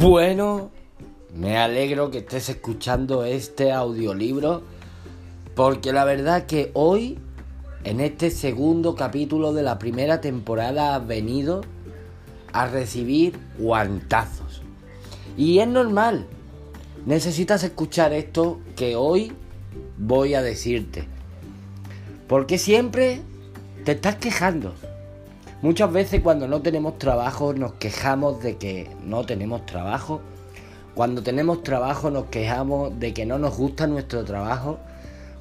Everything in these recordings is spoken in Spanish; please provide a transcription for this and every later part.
Bueno, me alegro que estés escuchando este audiolibro porque la verdad que hoy, en este segundo capítulo de la primera temporada, has venido a recibir guantazos. Y es normal, necesitas escuchar esto que hoy voy a decirte. Porque siempre te estás quejando. Muchas veces cuando no tenemos trabajo nos quejamos de que no tenemos trabajo. Cuando tenemos trabajo nos quejamos de que no nos gusta nuestro trabajo.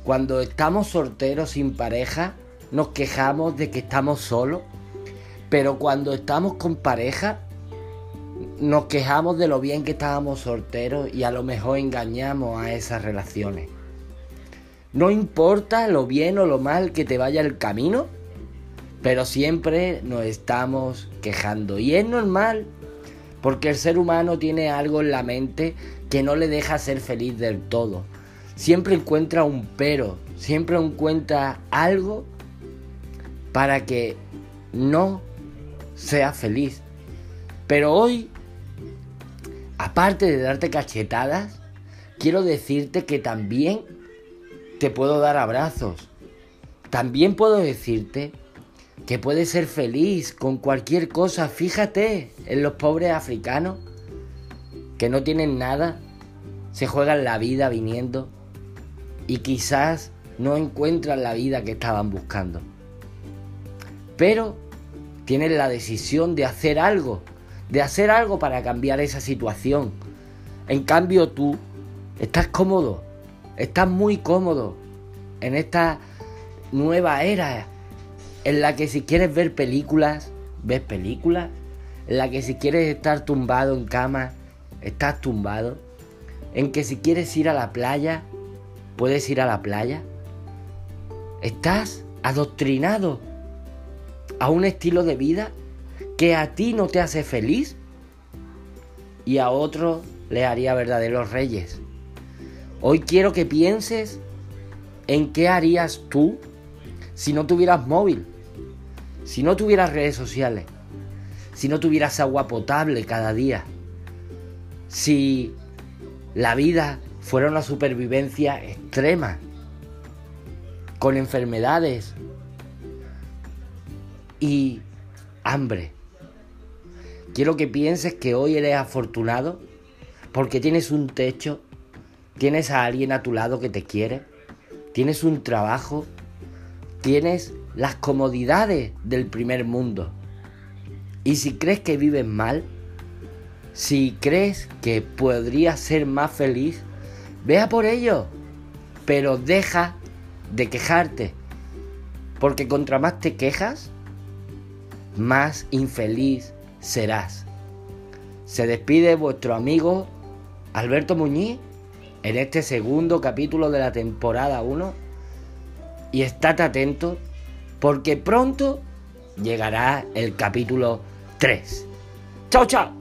Cuando estamos solteros sin pareja nos quejamos de que estamos solos. Pero cuando estamos con pareja nos quejamos de lo bien que estábamos solteros y a lo mejor engañamos a esas relaciones. No importa lo bien o lo mal que te vaya el camino, pero siempre nos estamos quejando. Y es normal, porque el ser humano tiene algo en la mente que no le deja ser feliz del todo. Siempre encuentra un pero, siempre encuentra algo para que no sea feliz. Pero hoy, aparte de darte cachetadas, quiero decirte que también te puedo dar abrazos. También puedo decirte que puedes ser feliz con cualquier cosa. Fíjate en los pobres africanos que no tienen nada, se juegan la vida viniendo y quizás no encuentran la vida que estaban buscando. Pero tienen la decisión de hacer algo, de hacer algo para cambiar esa situación. En cambio tú estás cómodo, estás muy cómodo en esta nueva era en la que si quieres ver películas, ves películas, en la que si quieres estar tumbado en cama, estás tumbado, en que si quieres ir a la playa, puedes ir a la playa. Estás adoctrinado a un estilo de vida que a ti no te hace feliz y a otro le haría verdaderos reyes. Hoy quiero que pienses en qué harías tú si no tuvieras móvil, si no tuvieras redes sociales, si no tuvieras agua potable cada día, si la vida fuera una supervivencia extrema, con enfermedades y hambre. Quiero que pienses que hoy eres afortunado porque tienes un techo, tienes a alguien a tu lado que te quiere, tienes un trabajo tienes las comodidades del primer mundo. Y si crees que vives mal, si crees que podrías ser más feliz, vea por ello. Pero deja de quejarte. Porque contra más te quejas, más infeliz serás. Se despide vuestro amigo Alberto Muñiz en este segundo capítulo de la temporada 1 y estate atento porque pronto llegará el capítulo 3. Chao, chao.